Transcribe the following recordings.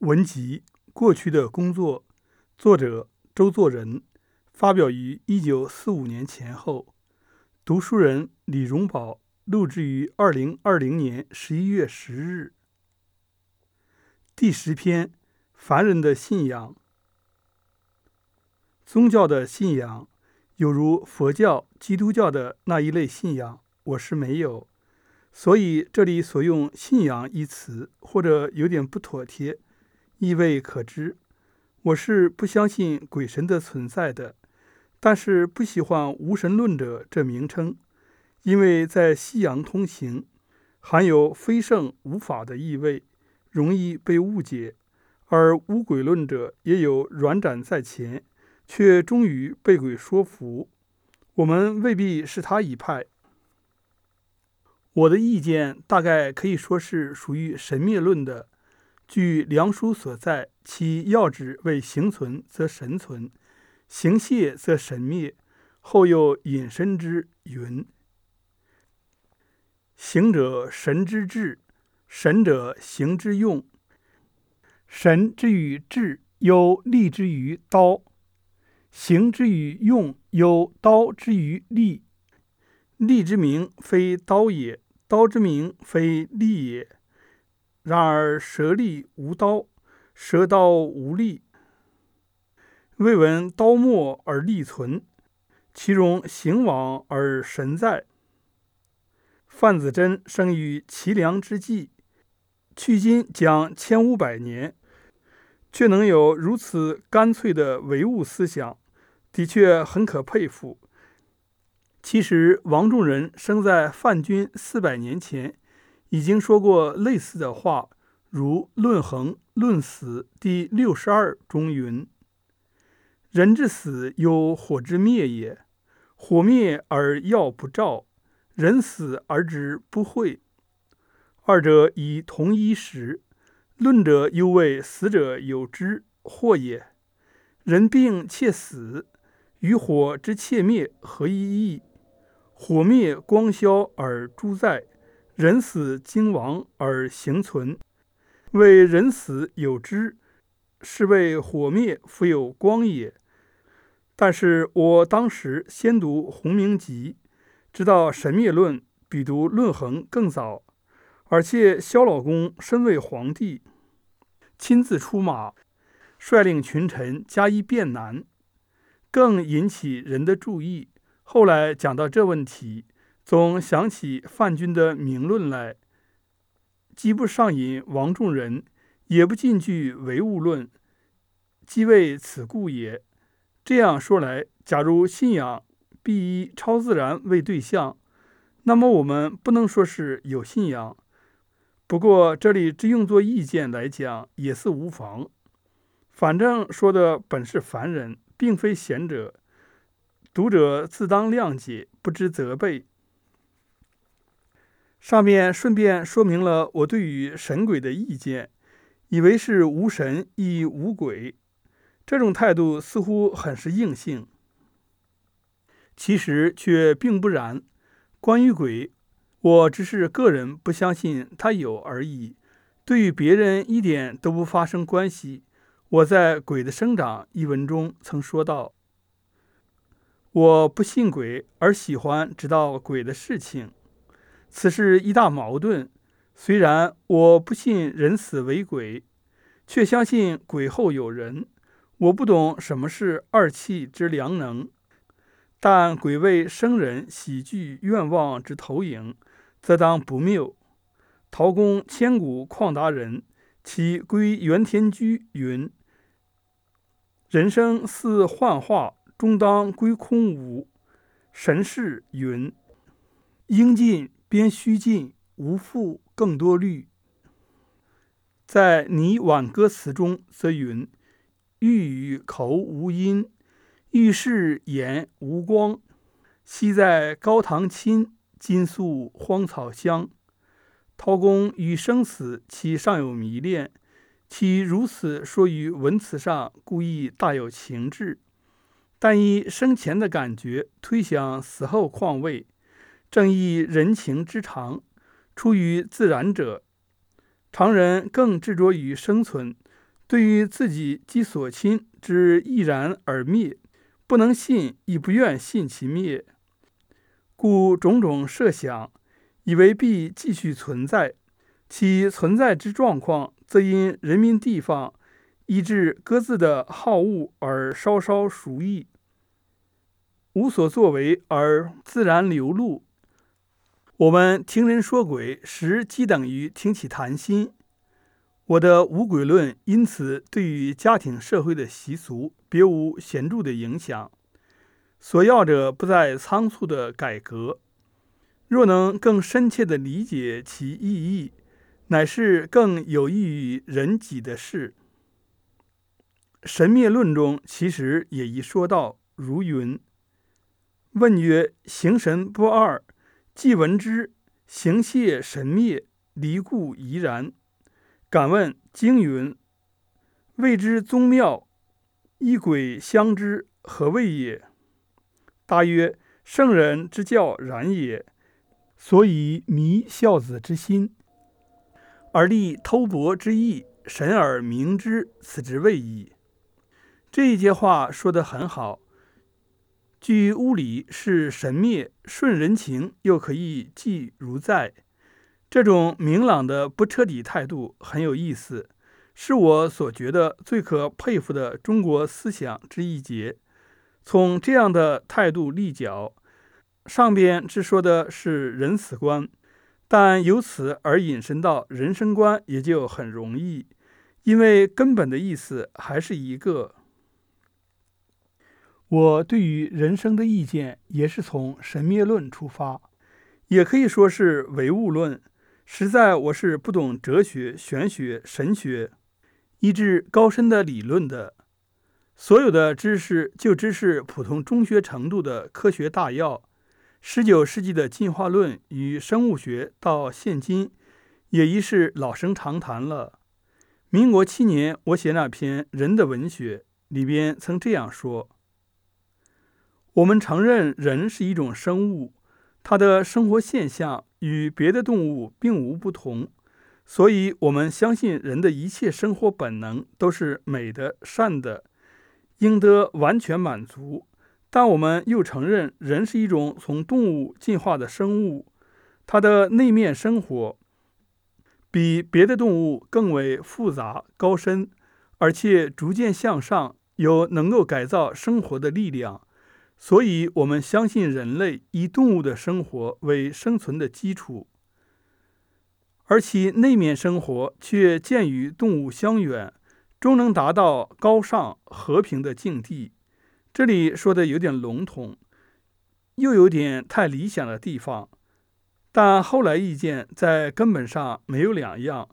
文集《过去的工作》，作者周作人，发表于一九四五年前后。读书人李荣宝录制于二零二零年十一月十日。第十篇：凡人的信仰。宗教的信仰，有如佛教、基督教的那一类信仰，我是没有。所以这里所用“信仰”一词，或者有点不妥帖，意味可知。我是不相信鬼神的存在的，但是不喜欢“无神论者”这名称，因为在西洋通行，含有非圣无法的意味，容易被误解；而无鬼论者也有软展在前，却终于被鬼说服。我们未必是他一派。我的意见大概可以说是属于神灭论的。据梁书所在，其要旨为行存则神存，行谢则神灭。后又引申之云：行者神之智，神者行之用。神之于智，有利之于刀；行之于用，有刀之于利。利之名非刀也，刀之名非利也。然而蛇利无刀，蛇刀无利。未闻刀没而利存，其容行往而神在。范子真生于齐梁之际，距今将千五百年，却能有如此干脆的唯物思想，的确很可佩服。其实，王仲仁生在范君四百年前，已经说过类似的话，如《论衡·论死》第六十二中云：“人之死，有火之灭也。火灭而药不照，人死而知不讳。二者以同一时。论者犹谓死者有之，祸也。人病且死，与火之切灭何一异？”火灭光消而诸在，人死精亡而形存。为人死有知，是为火灭复有光也。但是我当时先读《洪明集》，知道神灭论比读《论衡》更早，而且萧老公身为皇帝，亲自出马，率领群臣加以辩难，更引起人的注意。后来讲到这问题，总想起范君的名论来，既不上引王仲仁，也不进句唯物论，即为此故也。这样说来，假如信仰必以超自然为对象，那么我们不能说是有信仰。不过这里只用作意见来讲，也是无妨。反正说的本是凡人，并非贤者。读者自当谅解，不知责备。上面顺便说明了我对于神鬼的意见，以为是无神亦无鬼，这种态度似乎很是硬性，其实却并不然。关于鬼，我只是个人不相信他有而已，对于别人一点都不发生关系。我在《鬼的生长》一文中曾说道。我不信鬼，而喜欢知道鬼的事情，此是一大矛盾。虽然我不信人死为鬼，却相信鬼后有人。我不懂什么是二气之良能，但鬼为生人喜剧愿望之投影，则当不谬。陶公千古旷达人，其归元田居云：“人生似幻化。”终当归空无。神事云：“应尽边须尽，无复更多虑。”在《拟挽歌词》中则云：“欲语口无音，欲视眼无光。昔在高堂亲，今宿荒草香。”陶公与生死其尚有迷恋，其如此说于文辞上，故意大有情致。但以生前的感觉推想死后况味，正以人情之常，出于自然者，常人更执着于生存，对于自己及所亲之易然而灭，不能信，亦不愿信其灭，故种种设想，以为必继续存在。其存在之状况，则因人民地方以致各自的好恶而稍稍熟异，无所作为而自然流露。我们听人说鬼，实即等于听其谈心。我的无鬼论，因此对于家庭社会的习俗，别无显著的影响。所要者不在仓促的改革，若能更深切地理解其意义，乃是更有益于人己的事。神灭论中其实也已说到，如云：问曰：形神不二，既闻之，形谢神灭，离故怡然。敢问经云：“谓之宗庙，一鬼相之，何谓也？”答曰：“圣人之教然也。所以迷孝子之心，而立偷薄之意，神而明之，此之谓矣。”这一节话说得很好。据物理是神灭，顺人情又可以记如在。这种明朗的不彻底态度很有意思，是我所觉得最可佩服的中国思想之一节。从这样的态度立脚，上边只说的是人死观，但由此而引申到人生观也就很容易，因为根本的意思还是一个。我对于人生的意见也是从神灭论出发，也可以说是唯物论。实在我是不懂哲学、玄学、神学，以致高深的理论的。所有的知识就只是普通中学程度的科学大要。十九世纪的进化论与生物学到现今也已是老生常谈了。民国七年，我写那篇《人的文学》里边曾这样说：我们承认人是一种生物，他的生活现象。与别的动物并无不同，所以我们相信人的一切生活本能都是美的、善的，应得完全满足。但我们又承认人是一种从动物进化的生物，它的内面生活比别的动物更为复杂高深，而且逐渐向上，有能够改造生活的力量。所以，我们相信人类以动物的生活为生存的基础，而其内面生活却渐与动物相远，终能达到高尚和平的境地。这里说的有点笼统，又有点太理想的地方，但后来意见在根本上没有两样。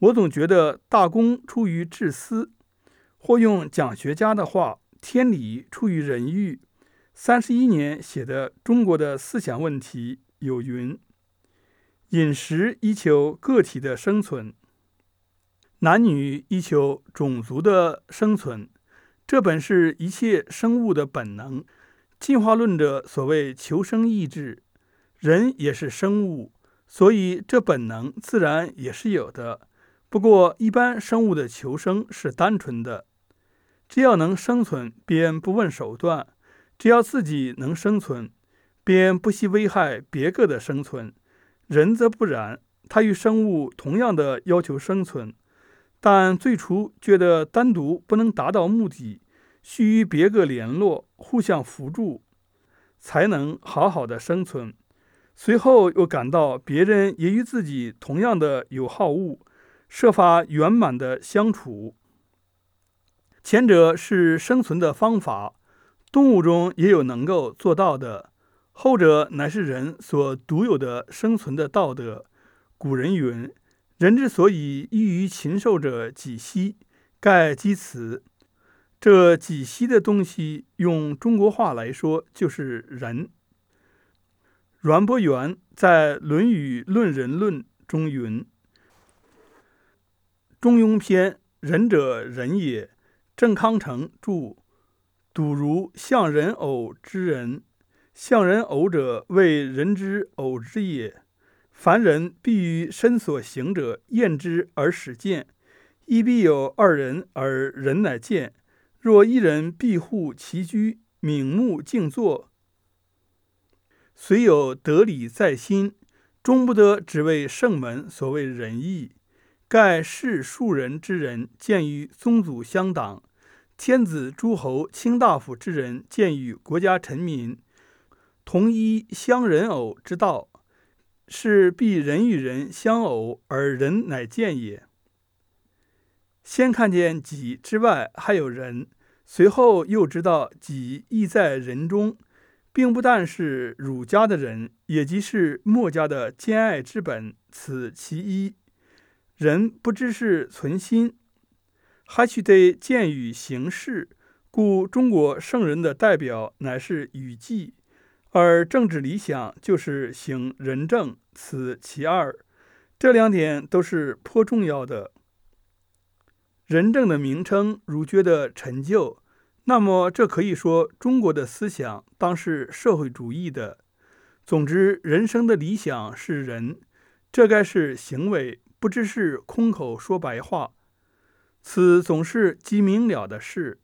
我总觉得大公出于治私，或用讲学家的话，天理出于人欲。三十一年写的《中国的思想问题》有云：“饮食以求个体的生存，男女以求种族的生存，这本是一切生物的本能。进化论者所谓求生意志，人也是生物，所以这本能自然也是有的。不过，一般生物的求生是单纯的，只要能生存，便不问手段。”只要自己能生存，便不惜危害别个的生存。人则不然，他与生物同样的要求生存，但最初觉得单独不能达到目的，需与别个联络，互相扶助，才能好好的生存。随后又感到别人也与自己同样的有好恶，设法圆满的相处。前者是生存的方法。动物中也有能够做到的，后者乃是人所独有的生存的道德。古人云：“人之所以异于禽兽者，几息，盖积此。”这几息的东西，用中国话来说就是人。阮伯元在《论语论人论》中云：“中庸篇，仁者仁也。”郑康成注。笃如象人偶之人，象人偶者为人之偶之也。凡人必于身所行者验之而始见，亦必有二人而人乃见。若一人庇护其居，冥目静坐，虽有德理在心，终不得只为圣门所谓仁义。盖世庶人之人，见于宗祖乡党；天子诸侯卿大夫之人，见于国家臣民。同一相人偶之道，是必人与人相偶而人乃见也。先看见己之外还有人，随后又知道己亦在人中，并不但是儒家的人，也即是墨家的兼爱之本，此其一。人不知是存心，还须得见与行事，故中国圣人的代表乃是禹季。而政治理想就是行仁政，此其二。这两点都是颇重要的。仁政的名称如觉得陈旧，那么这可以说中国的思想当是社会主义的。总之，人生的理想是仁，这该是行为，不只是空口说白话。此总是极明了的事。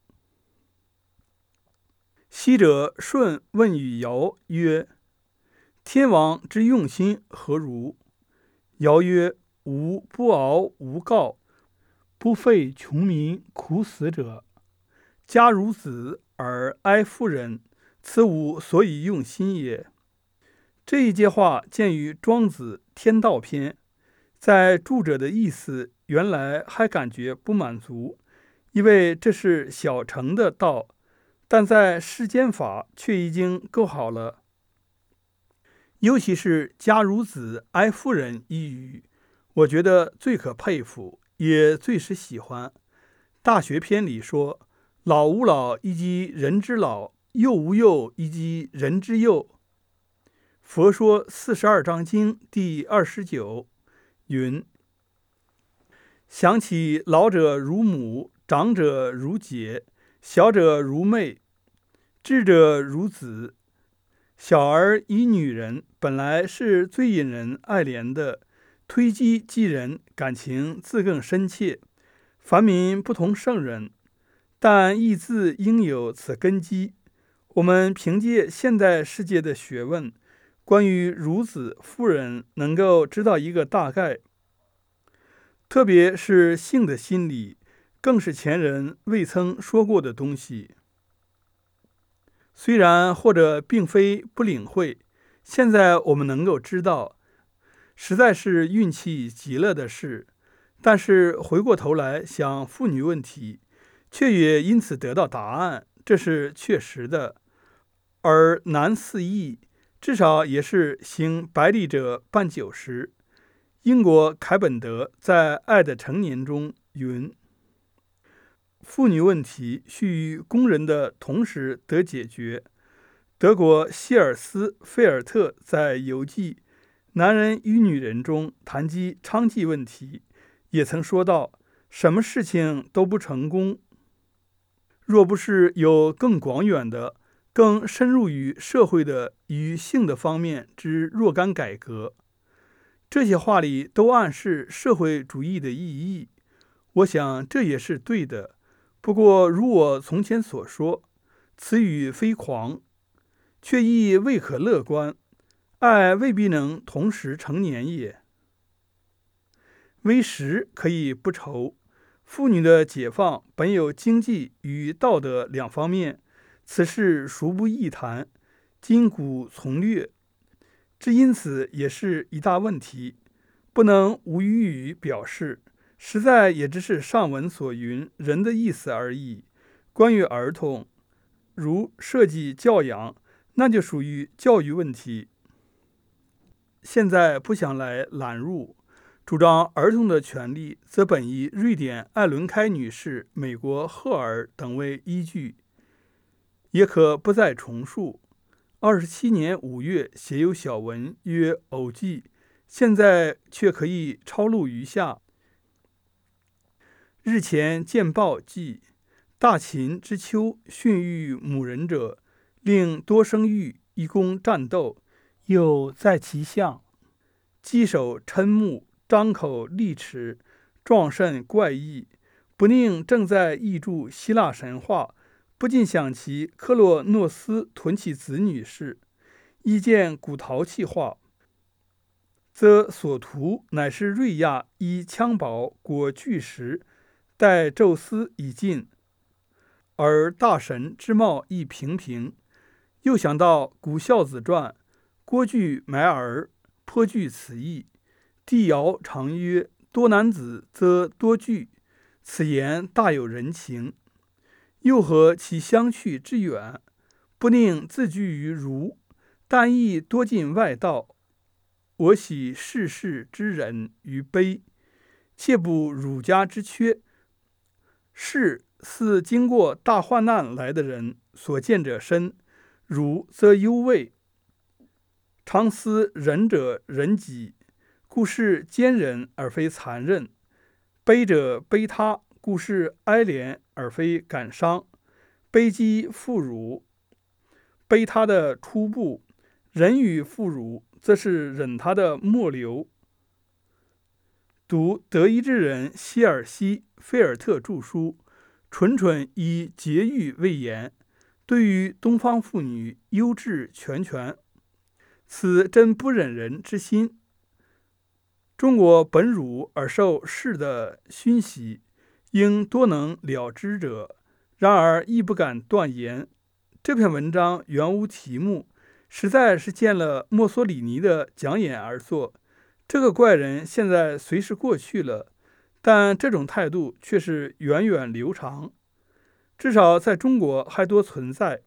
昔者舜问禹尧曰：“天王之用心何如？”尧曰：“吾不敖无告，不废穷民苦死者。家如子而哀妇人，此吾所以用心也。”这一节话见于《庄子·天道篇》，在注者的意思原来还感觉不满足，因为这是小乘的道。但在世间法却已经够好了，尤其是“家如子，哀夫人”一语，我觉得最可佩服，也最是喜欢。《大学篇》里说：“老吾老以及人之老，幼吾幼以及人之幼。”佛说《四十二章经》第二十九云：“想起老者如母，长者如姐，小者如妹。”智者如子，小儿以女人，本来是最引人爱怜的。推机继人，感情自更深切。凡民不同圣人，但亦自应有此根基。我们凭借现代世界的学问，关于孺子妇人，能够知道一个大概。特别是性的心理，更是前人未曾说过的东西。虽然或者并非不领会，现在我们能够知道，实在是运气极了的事。但是回过头来想妇女问题，却也因此得到答案，这是确实的。而男四易，至少也是行百里者半九十。英国凯本德在《爱的成年》中云。妇女问题需与工人的同时得解决。德国希尔斯费尔特在游记《男人与女人》中谈及娼妓问题，也曾说到：“什么事情都不成功，若不是有更广远的、更深入于社会的与性的方面之若干改革。”这些话里都暗示社会主义的意义。我想这也是对的。不过，如我从前所说，此语非狂，却亦未可乐观。爱未必能同时成年也。为时可以不愁。妇女的解放本有经济与道德两方面，此事孰不易谈？今古从略，这因此也是一大问题，不能无语语表示。实在也只是上文所云人的意思而已。关于儿童，如涉及教养，那就属于教育问题。现在不想来揽入，主张儿童的权利，则本以瑞典艾伦开女士、美国赫尔等为依据，也可不再重述。二十七年五月写有小文曰《偶记》，现在却可以抄录于下。日前见报记，大秦之秋训育母人者，令多生育以供战斗。又在其相，稽首嗔目，张口利齿，壮甚怪异，不宁正在译著希腊神话，不禁想起克洛诺斯囤起子女事，一见古陶器画，则所图乃是瑞亚以襁褓裹巨石，待宙斯已尽，而大神之貌亦平平。又想到《古孝子传》，郭巨埋儿，颇具此意。帝尧常曰：“多男子则多惧。”此言大有人情。又何其相去之远？不宁自居于儒，但亦多进外道。我喜世事之仁于悲，切不儒家之缺。是似经过大患难来的人，所见者深。儒则忧畏，常思仁者仁己，故是坚忍而非残忍；悲者悲他，故是哀怜而非感伤。悲饥负辱，悲他的初步；忍与妇孺，则是忍他的末流。读德意志人希尔西菲尔特著书，纯纯以节欲为言。对于东方妇女优质全全，此真不忍人之心。中国本辱而受世的熏习，应多能了之者，然而亦不敢断言。这篇文章原无题目，实在是见了墨索里尼的讲演而作。这个怪人现在虽是过去了，但这种态度却是源远流长。至少在中国还多存在，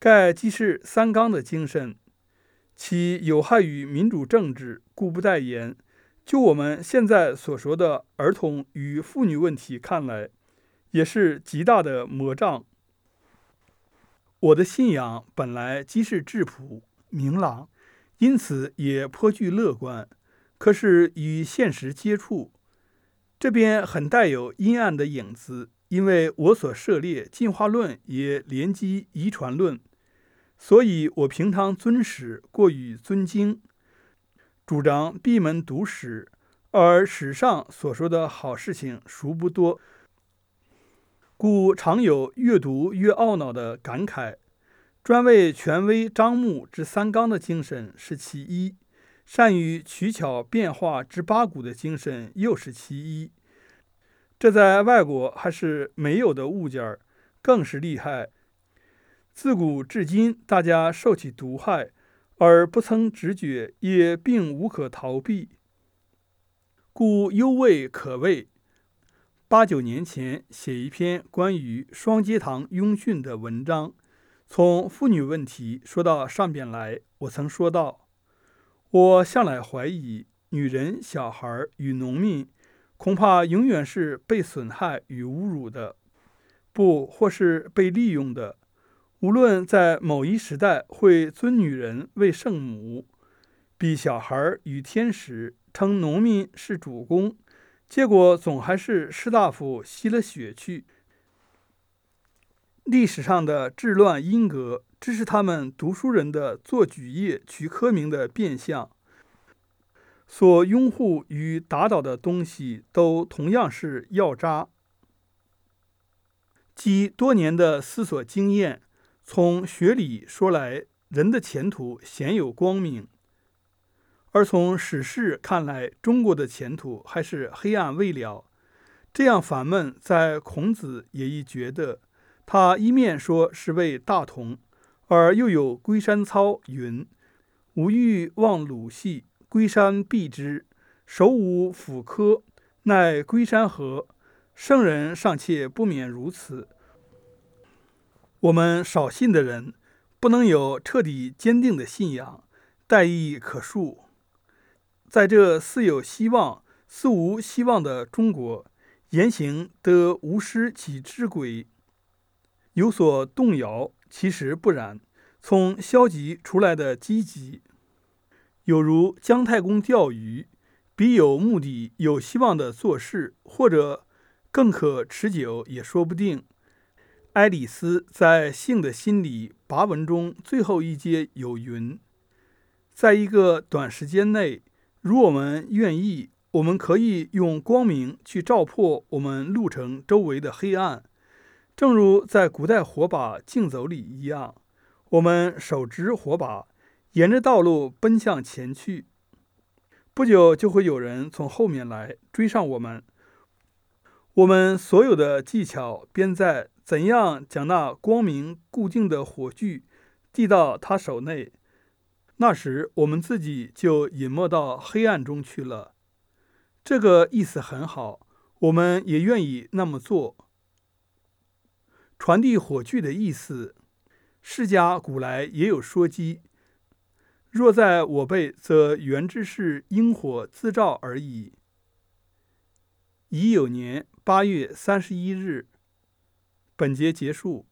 盖既是三纲的精神，其有害于民主政治，故不待言。就我们现在所说的儿童与妇女问题看来，也是极大的魔障。我的信仰本来即是质朴明朗，因此也颇具乐观。可是与现实接触，这边很带有阴暗的影子。因为我所涉猎进化论也连基遗传论，所以我平常尊史过于尊经，主张闭门读史，而史上所说的好事情殊不多，故常有越读越懊恼的感慨。专为权威张目之三纲的精神是其一，善于取巧变化之八股的精神又是其一。这在外国还是没有的物件儿，更是厉害。自古至今，大家受其毒害而不曾直觉，也并无可逃避，故犹未可畏。八九年前写一篇关于双阶堂拥训的文章，从妇女问题说到上边来，我曾说道：我向来怀疑，女人、小孩与农民。恐怕永远是被损害与侮辱的，不或是被利用的。无论在某一时代会尊女人为圣母，比小孩与天使，称农民是主公，结果总还是士大夫吸了血去。历史上的治乱阴格，只是他们读书人的做举业取科名的变相。所拥护与打倒的东西都同样是药渣。积多年的思索经验，从学理说来，人的前途鲜有光明；而从史事看来，中国的前途还是黑暗未了。这样烦闷，在孔子也已觉得。他一面说是为大同，而又有《龟山操》云：“吾欲望鲁系。”龟山避之，手舞斧柯，奈龟山何？圣人尚且不免如此，我们少信的人，不能有彻底坚定的信仰，待亦可恕。在这似有希望、似无希望的中国，言行得无失其之轨，有所动摇，其实不然，从消极出来的积极。有如姜太公钓鱼，比有目的、有希望的做事，或者更可持久，也说不定。爱丽丝在《性的心理》跋文中最后一节有云：“在一个短时间内，如我们愿意，我们可以用光明去照破我们路程周围的黑暗，正如在古代火把竞走里一样。我们手执火把，沿着道路奔向前去。不久就会有人从后面来追上我们。我们所有的技巧便在怎样将那光明固定的火炬递到他手内。那时我们自己就隐没到黑暗中去了。这个意思很好，我们也愿意那么做。传递火炬的意思，释迦古来也有说机。若在我辈，则原之是因火自照而已。乙酉年八月三十一日，本节结束。